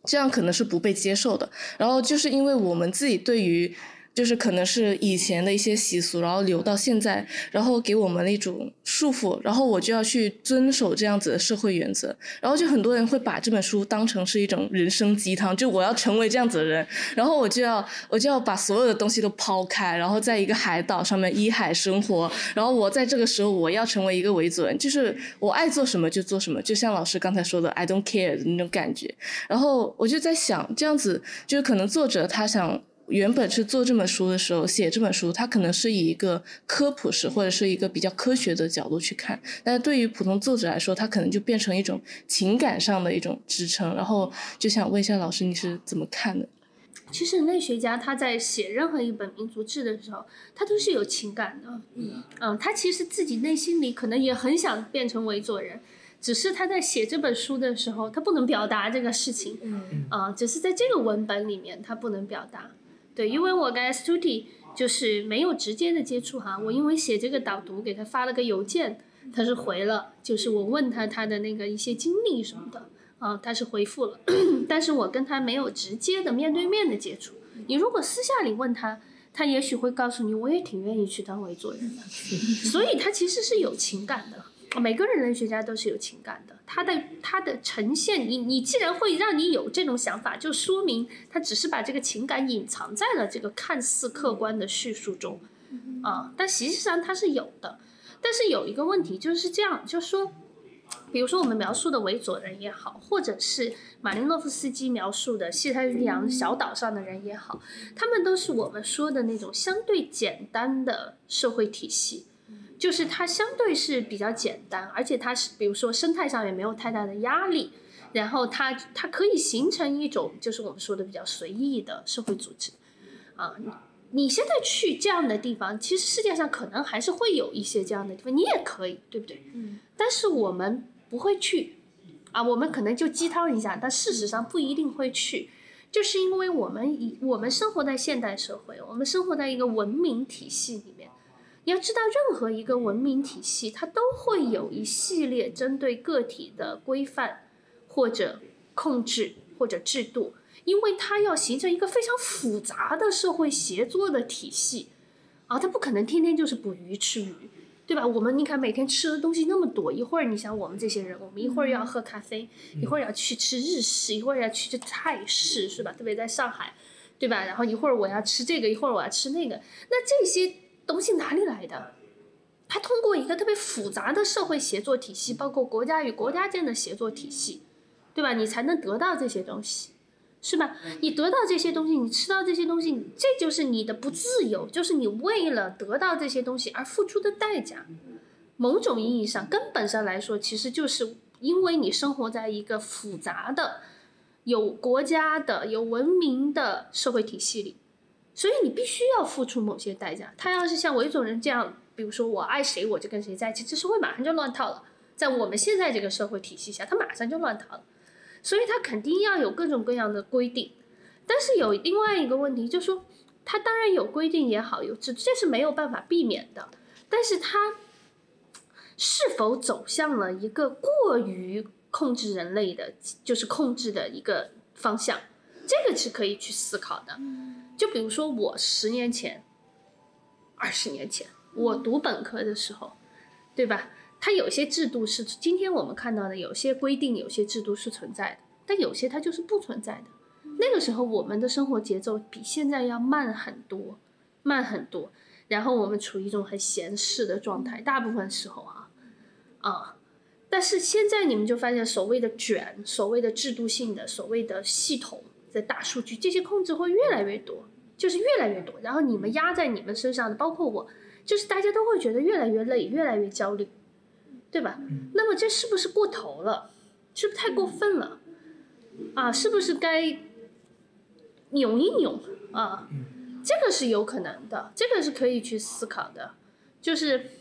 这样可能是不被接受的。然后就是因为我们自己对于就是可能是以前的一些习俗，然后留到现在，然后给我们的一种束缚，然后我就要去遵守这样子的社会原则，然后就很多人会把这本书当成是一种人生鸡汤，就我要成为这样子的人，然后我就要我就要把所有的东西都抛开，然后在一个海岛上面依海生活，然后我在这个时候我要成为一个维族人，就是我爱做什么就做什么，就像老师刚才说的 I don't care 的那种感觉，然后我就在想，这样子就是可能作者他想。原本是做这本书的时候写这本书，他可能是以一个科普式或者是一个比较科学的角度去看，但是对于普通作者来说，他可能就变成一种情感上的一种支撑。然后就想问一下老师，你是怎么看的？其实人类学家他在写任何一本民族志的时候，他都是有情感的。嗯，嗯，他其实自己内心里可能也很想变成维族人，只是他在写这本书的时候，他不能表达这个事情。嗯，啊，只是在这个文本里面，他不能表达。对，因为我跟 S Two T 就是没有直接的接触哈，我因为写这个导读给他发了个邮件，他是回了，就是我问他他的那个一些经历什么的，啊，他是回复了，[clears throat] 但是我跟他没有直接的面对面的接触。你如果私下里问他，他也许会告诉你，我也挺愿意去当维族人的，[laughs] 所以他其实是有情感的。每个人类学家都是有情感的，他的他的呈现，你你既然会让你有这种想法，就说明他只是把这个情感隐藏在了这个看似客观的叙述中，啊，但实际上他是有的。但是有一个问题就是这样，就是说，比如说我们描述的维佐人也好，或者是马林诺夫斯基描述的西太平洋小岛上的人也好，他们都是我们说的那种相对简单的社会体系。就是它相对是比较简单，而且它是比如说生态上也没有太大的压力，然后它它可以形成一种就是我们说的比较随意的社会组织，啊，你现在去这样的地方，其实世界上可能还是会有一些这样的地方，你也可以，对不对？嗯。但是我们不会去，啊，我们可能就鸡汤一下，但事实上不一定会去，就是因为我们以我们生活在现代社会，我们生活在一个文明体系里面。你要知道，任何一个文明体系，它都会有一系列针对个体的规范，或者控制，或者制度，因为它要形成一个非常复杂的社会协作的体系，啊，它不可能天天就是捕鱼吃鱼，对吧？我们你看每天吃的东西那么多，一会儿你想我们这些人，我们一会儿要喝咖啡，一会儿要去吃日式，一会儿要去吃泰式，是吧？特别在上海，对吧？然后一会儿我要吃这个，一会儿我要吃那个，那这些。东西哪里来的？它通过一个特别复杂的社会协作体系，包括国家与国家间的协作体系，对吧？你才能得到这些东西，是吧？你得到这些东西，你吃到这些东西，这就是你的不自由，就是你为了得到这些东西而付出的代价。某种意义上，根本上来说，其实就是因为你生活在一个复杂的、有国家的、有文明的社会体系里。所以你必须要付出某些代价。他要是像维族人这样，比如说我爱谁我就跟谁在一起，这社会马上就乱套了。在我们现在这个社会体系下，他马上就乱套了。所以他肯定要有各种各样的规定。但是有另外一个问题，就是说他当然有规定也好，有这这是没有办法避免的。但是他是否走向了一个过于控制人类的，就是控制的一个方向，这个是可以去思考的。就比如说我十年前、二十年前，我读本科的时候，对吧？它有些制度是今天我们看到的，有些规定、有些制度是存在的，但有些它就是不存在的。那个时候我们的生活节奏比现在要慢很多，慢很多。然后我们处于一种很闲适的状态，大部分时候啊，啊。但是现在你们就发现，所谓的卷、所谓的制度性的、所谓的系统。的大数据，这些控制会越来越多，就是越来越多。然后你们压在你们身上的，包括我，就是大家都会觉得越来越累，越来越焦虑，对吧？那么这是不是过头了？是不是太过分了？啊，是不是该扭一扭啊？这个是有可能的，这个是可以去思考的，就是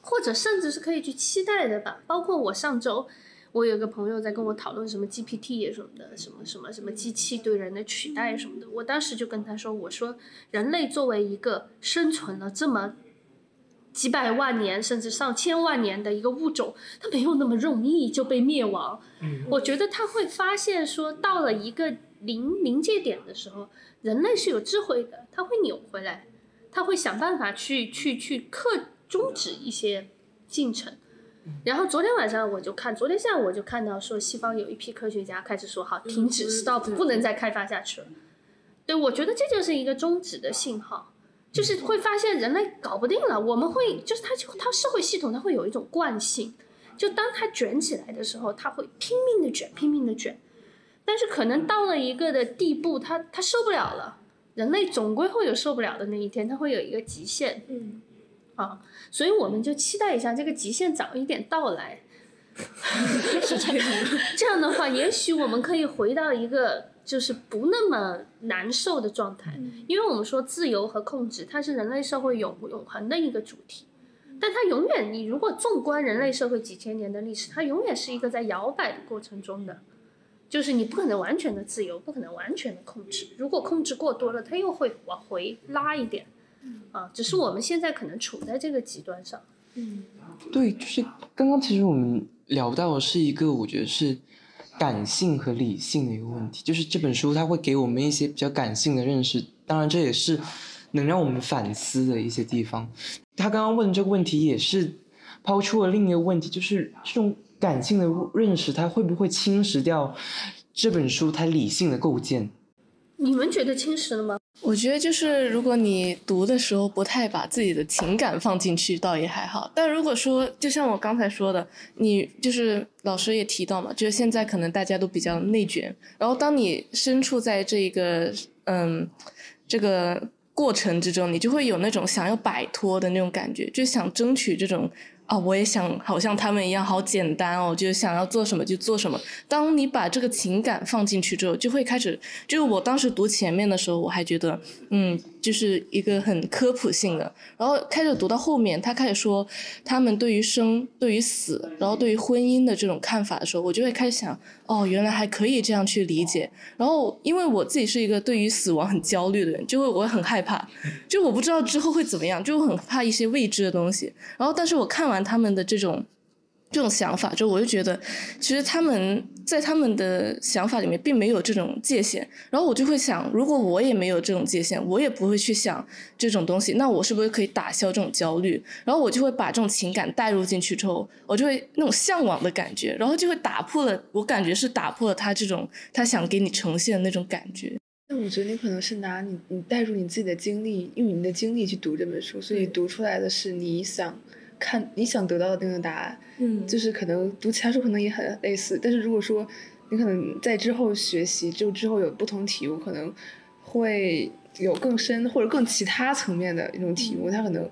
或者甚至是可以去期待的吧。包括我上周。我有个朋友在跟我讨论什么 GPT 什么的，什么什么什么机器对人的取代什么的。我当时就跟他说：“我说人类作为一个生存了这么几百万年甚至上千万年的一个物种，它没有那么容易就被灭亡。嗯我觉得他会发现说，到了一个临临界点的时候，人类是有智慧的，他会扭回来，他会想办法去去去克终止一些进程。然后昨天晚上我就看，昨天下午我就看到说，西方有一批科学家开始说，好，停止，stop，不能再开发下去了。对，我觉得这就是一个终止的信号，就是会发现人类搞不定了。我们会，就是它它社会系统它会有一种惯性，就当它卷起来的时候，它会拼命的卷，拼命的卷。但是可能到了一个的地步，它它受不了了。人类总归会有受不了的那一天，它会有一个极限。嗯，啊，所以我们就期待一下这个极限早一点到来。[laughs] 是这样的，这样的话，也许我们可以回到一个就是不那么难受的状态，因为我们说自由和控制，它是人类社会永永恒的一个主题，但它永远，你如果纵观人类社会几千年的历史，它永远是一个在摇摆的过程中的，就是你不可能完全的自由，不可能完全的控制，如果控制过多了，它又会往回拉一点，啊，只是我们现在可能处在这个极端上。嗯对，就是刚刚其实我们聊到的是一个我觉得是感性和理性的一个问题，就是这本书它会给我们一些比较感性的认识，当然这也是能让我们反思的一些地方。他刚刚问这个问题也是抛出了另一个问题，就是这种感性的认识，它会不会侵蚀掉这本书它理性的构建？你们觉得侵蚀了吗？我觉得就是如果你读的时候不太把自己的情感放进去，倒也还好。但如果说，就像我刚才说的，你就是老师也提到嘛，就是现在可能大家都比较内卷，然后当你身处在这个嗯这个过程之中，你就会有那种想要摆脱的那种感觉，就想争取这种。啊，我也想好像他们一样，好简单哦，就想要做什么就做什么。当你把这个情感放进去之后，就会开始，就是我当时读前面的时候，我还觉得，嗯，就是一个很科普性的。然后开始读到后面，他开始说他们对于生、对于死，然后对于婚姻的这种看法的时候，我就会开始想，哦，原来还可以这样去理解。然后因为我自己是一个对于死亡很焦虑的人，就会我很害怕，[laughs] 就我不知道之后会怎么样，就很怕一些未知的东西。然后但是我看完他们的这种。这种想法，就我就觉得，其实他们在他们的想法里面并没有这种界限。然后我就会想，如果我也没有这种界限，我也不会去想这种东西，那我是不是可以打消这种焦虑？然后我就会把这种情感带入进去之后，我就会那种向往的感觉，然后就会打破了，我感觉是打破了他这种他想给你呈现的那种感觉。那我觉得你可能是拿你你带入你自己的经历，用你的经历去读这本书，所以读出来的是你想看、你想得到的那个答案。嗯，就是可能读其他书可能也很类似，但是如果说你可能在之后学习，就之后有不同体悟，可能会有更深或者更其他层面的一种体悟，它可能呃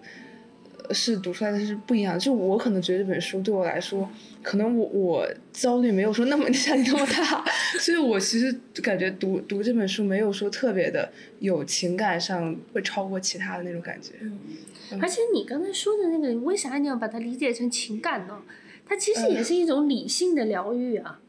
是读出来的是不一样的。就我可能觉得这本书对我来说，可能我我焦虑没有说那么 [laughs] 像你那么大，[laughs] 所以我其实感觉读读这本书没有说特别的有情感上会超过其他的那种感觉。而且你刚才说的那个，为啥你要把它理解成情感呢？它其实也是一种理性的疗愈啊。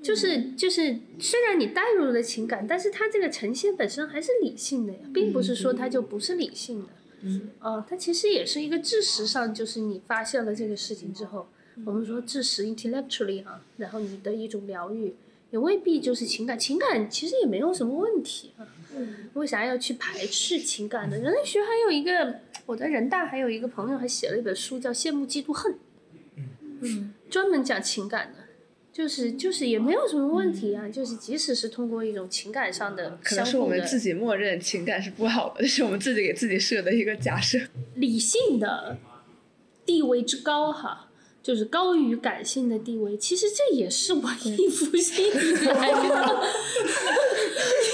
就是就是，虽然你带入了情感，但是它这个呈现本身还是理性的呀，并不是说它就不是理性的。嗯，啊，它其实也是一个知识上，就是你发现了这个事情之后，我们说知识 intellectually 啊，然后你的一种疗愈，也未必就是情感，情感其实也没有什么问题啊。为啥要去排斥情感呢？人类学还有一个，我在人大还有一个朋友还写了一本书叫《羡慕嫉妒恨》，嗯，专门讲情感的，就是就是也没有什么问题啊，就是即使是通过一种情感上的可能是我们自己默认情感是不好的，这是我们自己给自己设的一个假设。理性的地位之高哈，就是高于感性的地位，其实这也是文艺复兴以来的 [laughs]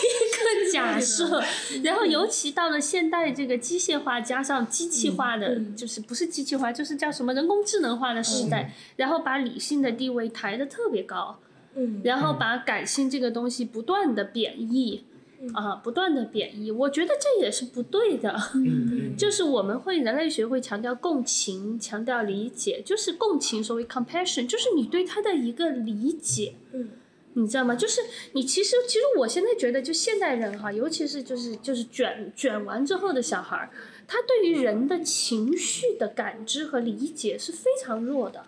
一个假设。然后尤其到了现代这个机械化加上机器化的，就是不是机器化，就是叫什么人工智能化的时代，然后把理性的地位抬得特别高。嗯，然后把感性这个东西不断的贬义，啊，不断的贬义，我觉得这也是不对的。[laughs] 嗯就是我们会人类学会强调共情，强调理解，就是共情，所谓 compassion，就是你对他的一个理解。嗯，你知道吗？就是你其实，其实我现在觉得，就现代人哈，尤其是就是就是卷卷完之后的小孩儿，他对于人的情绪的感知和理解是非常弱的。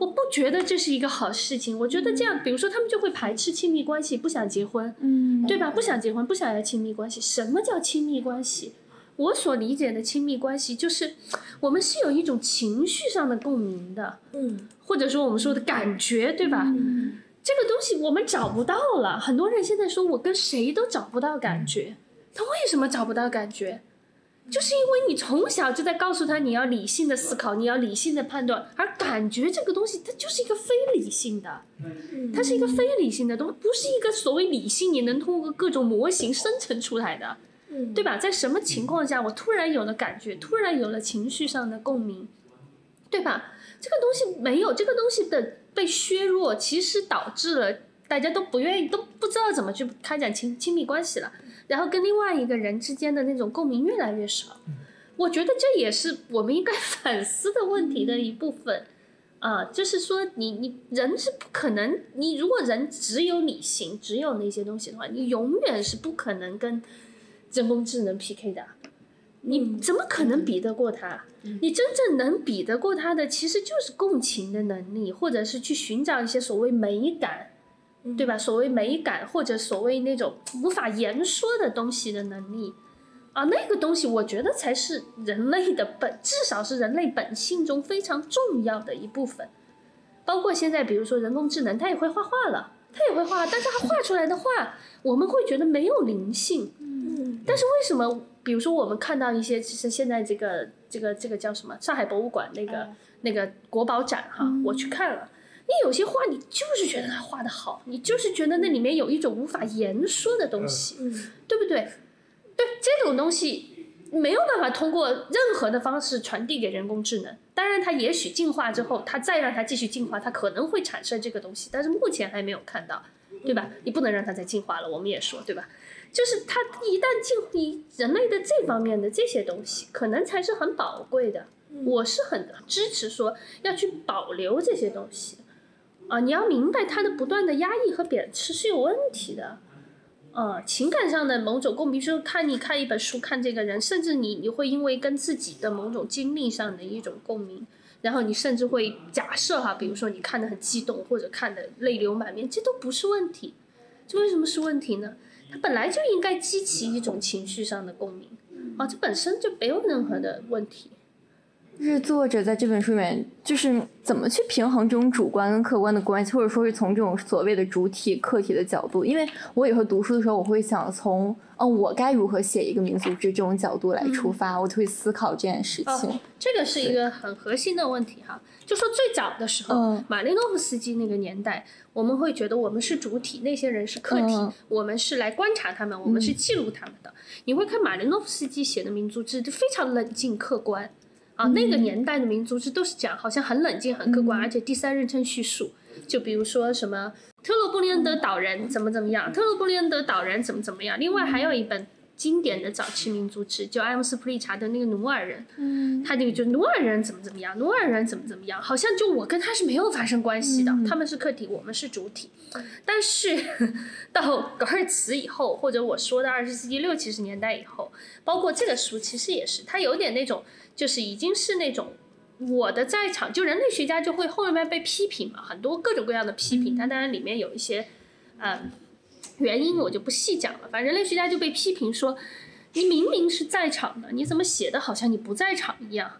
我不觉得这是一个好事情。我觉得这样，比如说他们就会排斥亲密关系，不想结婚，嗯，对吧？不想结婚，不想要亲密关系。什么叫亲密关系？我所理解的亲密关系，就是我们是有一种情绪上的共鸣的，嗯，或者说我们说的感觉，对吧？这个东西我们找不到了。很多人现在说我跟谁都找不到感觉，他为什么找不到感觉？就是因为你从小就在告诉他你要理性的思考，你要理性的判断，而感觉这个东西它就是一个非理性的，它是一个非理性的东西，不是一个所谓理性你能通过各种模型生成出来的，对吧？在什么情况下我突然有了感觉，突然有了情绪上的共鸣，对吧？这个东西没有，这个东西的被削弱，其实导致了大家都不愿意，都不知道怎么去开展亲亲密关系了。然后跟另外一个人之间的那种共鸣越来越少，我觉得这也是我们应该 [laughs] 反思的问题的一部分，啊，就是说你你人是不可能，你如果人只有理性，只有那些东西的话，你永远是不可能跟人工智能 PK 的，你怎么可能比得过它？你真正能比得过他的，其实就是共情的能力，或者是去寻找一些所谓美感。对吧？所谓美感或者所谓那种无法言说的东西的能力，啊，那个东西我觉得才是人类的本，至少是人类本性中非常重要的一部分。包括现在，比如说人工智能，它也会画画了，它也会画，但是它画出来的画，我们会觉得没有灵性。嗯，但是为什么？比如说我们看到一些，其实现在这个这个这个叫什么？上海博物馆那个那个国宝展哈，我去看了。你有些画，你就是觉得他画的好，你就是觉得那里面有一种无法言说的东西，对不对？对，这种东西没有办法通过任何的方式传递给人工智能。当然，它也许进化之后，它再让它继续进化，它可能会产生这个东西，但是目前还没有看到，对吧？你不能让它再进化了，我们也说，对吧？就是它一旦进，你人类的这方面的这些东西，可能才是很宝贵的。我是很支持说要去保留这些东西。啊，你要明白他的不断的压抑和贬斥是有问题的，啊，情感上的某种共鸣，比如说看你看一本书，看这个人，甚至你你会因为跟自己的某种经历上的一种共鸣，然后你甚至会假设哈，比如说你看的很激动，或者看的泪流满面，这都不是问题，这为什么是问题呢？它本来就应该激起一种情绪上的共鸣，啊，这本身就没有任何的问题。就是作者在这本书里面，就是怎么去平衡这种主观跟客观的关系，或者说是从这种所谓的主体客体的角度。因为我以后读书的时候，我会想从嗯我该如何写一个民族志这种角度来出发，我就会思考这件事情。哦，这个是一个很核心的问题哈。就说最早的时候，嗯马林诺夫斯基那个年代，我们会觉得我们是主体，那些人是客体，嗯我们是来观察他们，我们是记录他们的。你会看马林诺夫斯基写的民族志，就非常冷静客观。啊，那个年代的民族志都是讲，好像很冷静、很客观，而且第三人称叙述。就比如说什么特洛布利恩德岛人怎么怎么样，特洛布利恩德岛人怎么怎么样。另外还有一本经典的早期民族志，就埃姆斯普利查的那个努尔人，嗯。他那个就努尔人怎么怎么样，努尔人怎么怎么样，好像就我跟他是没有发生关系的，他们是客体，我们是主体。但是到格尔茨以后，或者我说的二十世纪六七十年代以后，包括这个书其实也是，它有点那种，就是已经是那种我的在场，就人类学家就会后面被批评嘛，很多各种各样的批评，它当然里面有一些，嗯，原因我就不细讲了，反正人类学家就被批评说，你明明是在场的，你怎么写的好像你不在场一样？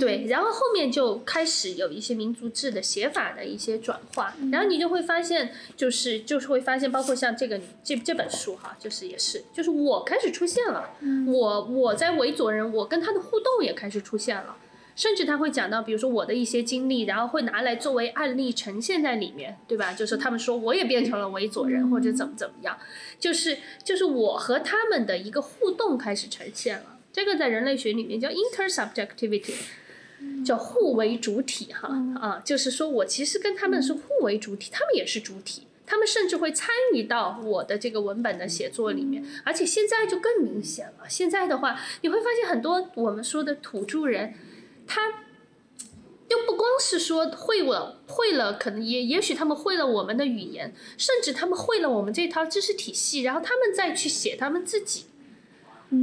对，然后后面就开始有一些民族志的写法的一些转化，然后你就会发现，就是就是会发现，包括像这个这这本书哈，就是也是，就是我开始出现了，我我在维佐人，我跟他的互动也开始出现了，甚至他会讲到，比如说我的一些经历，然后会拿来作为案例呈现在里面，对吧？就是他们说我也变成了维佐人，或者怎么怎么样，就是就是我和他们的一个互动开始呈现了。这个在人类学里面叫 intersubjectivity，叫互为主体哈啊，就是说我其实跟他们是互为主体，他们也是主体，他们甚至会参与到我的这个文本的写作里面，而且现在就更明显了。现在的话，你会发现很多我们说的土著人，他。又不光是说会了会了，可能也也许他们会了我们的语言，甚至他们会了我们这套知识体系，然后他们再去写他们自己。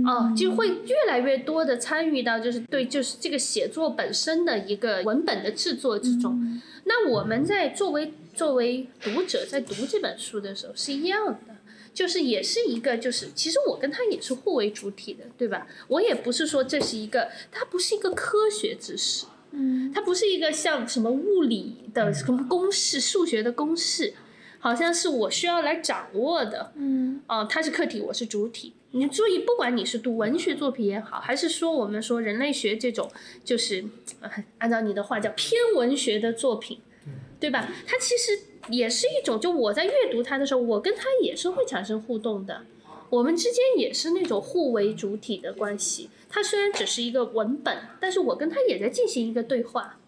哦，就会越来越多的参与到就是对就是这个写作本身的一个文本的制作之中。那我们在作为作为读者在读这本书的时候是一样的。就是也是一个，就是其实我跟他也是互为主体的，对吧？我也不是说这是一个，它不是一个科学知识，嗯，它不是一个像什么物理的什么公式、数学的公式，好像是我需要来掌握的，嗯，哦，它是客体，我是主体。你注意，不管你是读文学作品也好，还是说我们说人类学这种，就是按照你的话叫偏文学的作品，对吧？它其实。也是一种，就我在阅读它的时候，我跟它也是会产生互动的，我们之间也是那种互为主体的关系。它虽然只是一个文本，但是我跟它也在进行一个对话，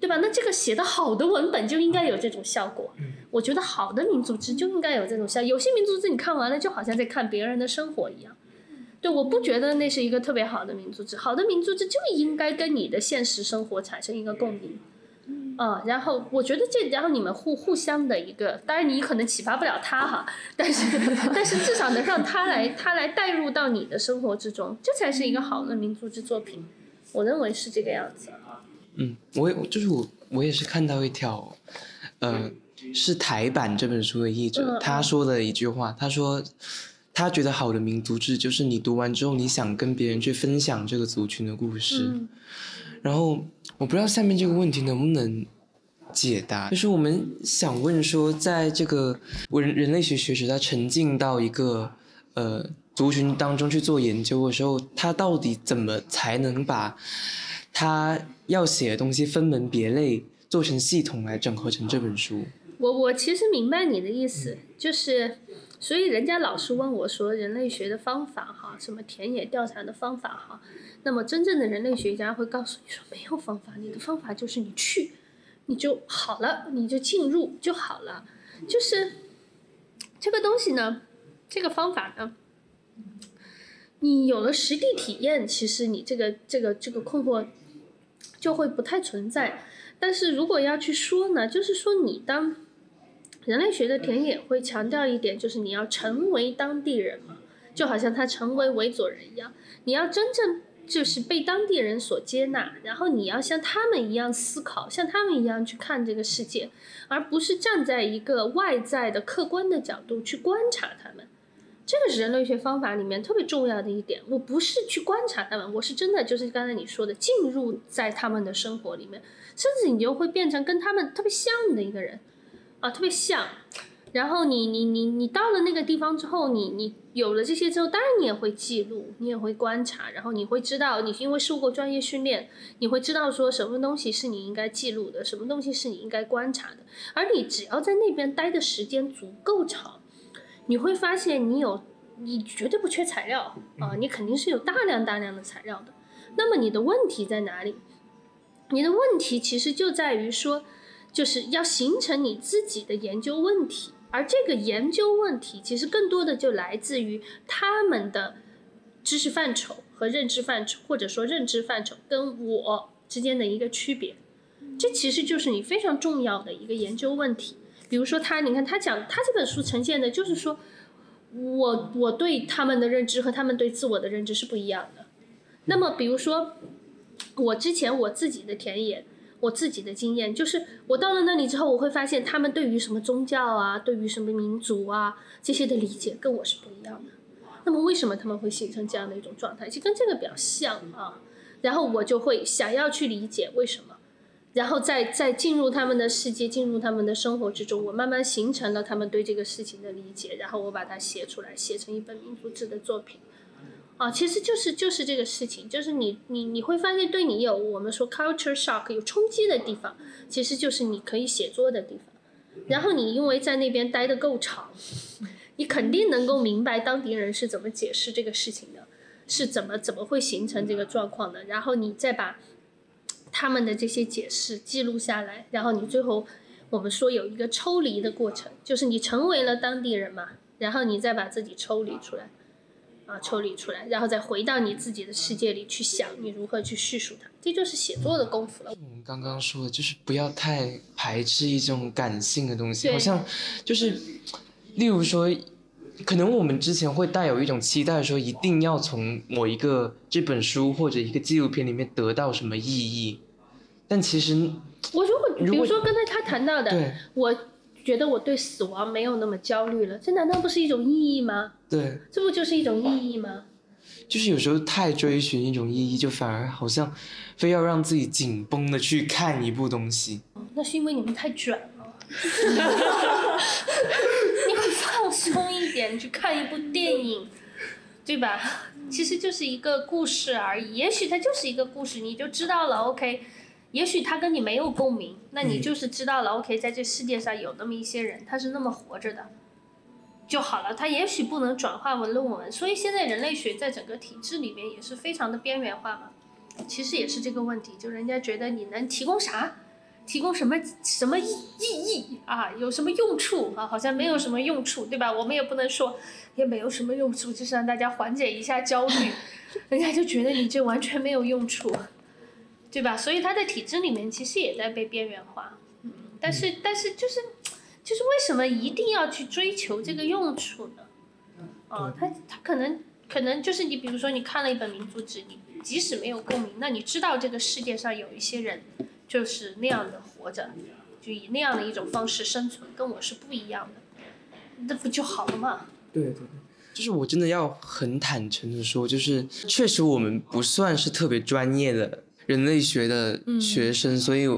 对吧？那这个写的好的文本就应该有这种效果。我觉得好的民族志就应该有这种效。有些民族志你看完了就好像在看别人的生活一样，对，我不觉得那是一个特别好的民族志。好的民族志就应该跟你的现实生活产生一个共鸣。嗯，然后我觉得这，然后你们互互相的一个，当然你可能启发不了他哈，但是 [laughs] 但是至少能让他来他来带入到你的生活之中，这才是一个好的民族之作品，我认为是这个样子。嗯，我也就是我我也是看到一条，呃，是台版这本书的译者他说的一句话，他说他觉得好的民族志就是你读完之后你想跟别人去分享这个族群的故事，然后。我不知道下面这个问题能不能解答，就是我们想问说，在这个人人类学学者他沉浸到一个呃族群当中去做研究的时候，他到底怎么才能把他要写的东西分门别类，做成系统来整合成这本书？我我其实明白你的意思，就是所以人家老是问我说，人类学的方法哈，什么田野调查的方法哈。那么，真正的人类学家会告诉你说，没有方法，你的方法就是你去，你就好了，你就进入就好了。就是这个东西呢，这个方法呢，你有了实地体验，其实你这个这个这个困惑就会不太存在。但是如果要去说呢，就是说你当人类学的田野会强调一点，就是你要成为当地人嘛，就好像他成为维佐人一样，你要真正。就是被当地人所接纳，然后你要像他们一样思考，像他们一样去看这个世界，而不是站在一个外在的客观的角度去观察他们。这个是人类学方法里面特别重要的一点。我不是去观察他们，我是真的就是刚才你说的进入在他们的生活里面，甚至你就会变成跟他们特别像的一个人，啊，特别像。然后你你你你到了那个地方之后，你你有了这些之后，当然你也会记录，你也会观察，然后你会知道，你因为受过专业训练，你会知道说什么东西是你应该记录的，什么东西是你应该观察的。而你只要在那边待的时间足够长，你会发现你有，你绝对不缺材料啊，你肯定是有大量大量的材料的。那么你的问题在哪里？你的问题其实就在于说，就是要形成你自己的研究问题。而这个研究问题，其实更多的就来自于他们的知识范畴和认知范畴，或者说认知范畴跟我之间的一个区别。这其实就是你非常重要的一个研究问题。比如说他，你看他讲他这本书呈现的就是说，我我对他们的认知和他们对自我的认知是不一样的。那么比如说，我之前我自己的田野。我自己的经验就是，我到了那里之后，我会发现他们对于什么宗教啊，对于什么民族啊这些的理解跟我是不一样的。那么为什么他们会形成这样的一种状态？其实跟这个比较像啊。然后我就会想要去理解为什么，然后再再进入他们的世界，进入他们的生活之中，我慢慢形成了他们对这个事情的理解，然后我把它写出来，写成一本民族志的作品。啊，其实就是就是这个事情，就是你你你会发现，对你有我们说 culture shock 有冲击的地方，其实就是你可以写作的地方。然后你因为在那边待的够长，[laughs] 你肯定能够明白当地人是怎么解释这个事情的，是怎么怎么会形成这个状况的。然后你再把他们的这些解释记录下来，然后你最后我们说有一个抽离的过程，就是你成为了当地人嘛，然后你再把自己抽离出来。啊，抽离出来，然后再回到你自己的世界里去想，你如何去叙述它，这就是写作的功夫了。我们刚刚说的就是不要太排斥一种感性的东西，好像就是，例如说，可能我们之前会带有一种期待，说一定要从某一个这本书或者一个纪录片里面得到什么意义，但其实我如果比如说刚才他谈到的对，我觉得我对死亡没有那么焦虑了，这难道不是一种意义吗？对，这不就是一种意义吗？就是有时候太追寻一种意义，就反而好像非要让自己紧绷的去看一部东西。那是因为你们太卷了。[laughs] 你们放松一点，去看一部电影，对吧？其实就是一个故事而已，也许它就是一个故事，你就知道了。OK，也许他跟你没有共鸣，那你就是知道了。OK，在这世界上有那么一些人，他是那么活着的，就好了。他也许不能转化为论文，所以现在人类学在整个体制里面也是非常的边缘化嘛。其实也是这个问题，就人家觉得你能提供啥？提供什么什么意意义啊？有什么用处啊？好像没有什么用处，对吧？我们也不能说也没有什么用处，就是让大家缓解一下焦虑，[laughs] 人家就觉得你这完全没有用处，对吧？所以他在体制里面其实也在被边缘化，嗯，但是但是就是就是为什么一定要去追求这个用处呢？哦，他他可能可能就是你比如说你看了一本民族志，你即使没有共鸣，那你知道这个世界上有一些人。就是那样的活着，就以那样的一种方式生存，跟我是不一样的，那不就好了吗？对对对，就是我真的要很坦诚的说，就是确实我们不算是特别专业的人类学的学生，所以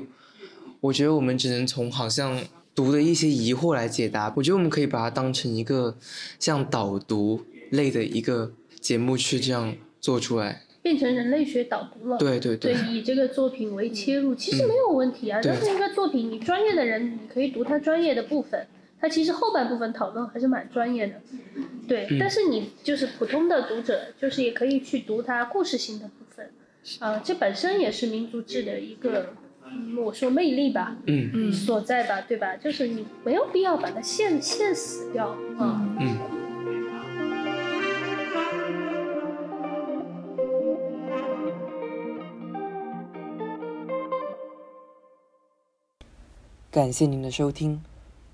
我觉得我们只能从好像读的一些疑惑来解答。我觉得我们可以把它当成一个像导读类的一个节目去这样做出来。变成人类学导读了，对对对，以这个作品为切入，其实没有问题啊。对但是一个作品，你专业的人，你可以读他专业的部分，他其实后半部分讨论还是蛮专业的。对，但是你就是普通的读者，就是也可以去读他故事性的部分，啊、这本身也是民族志的一个，嗯我说魅力吧，嗯嗯所在吧，对吧？就是你没有必要把它限限死掉啊。嗯。感谢您的收听。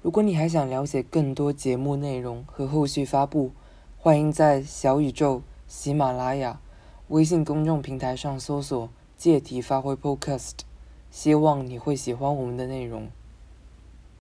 如果你还想了解更多节目内容和后续发布，欢迎在小宇宙、喜马拉雅、微信公众平台上搜索“借题发挥 Podcast”。希望你会喜欢我们的内容。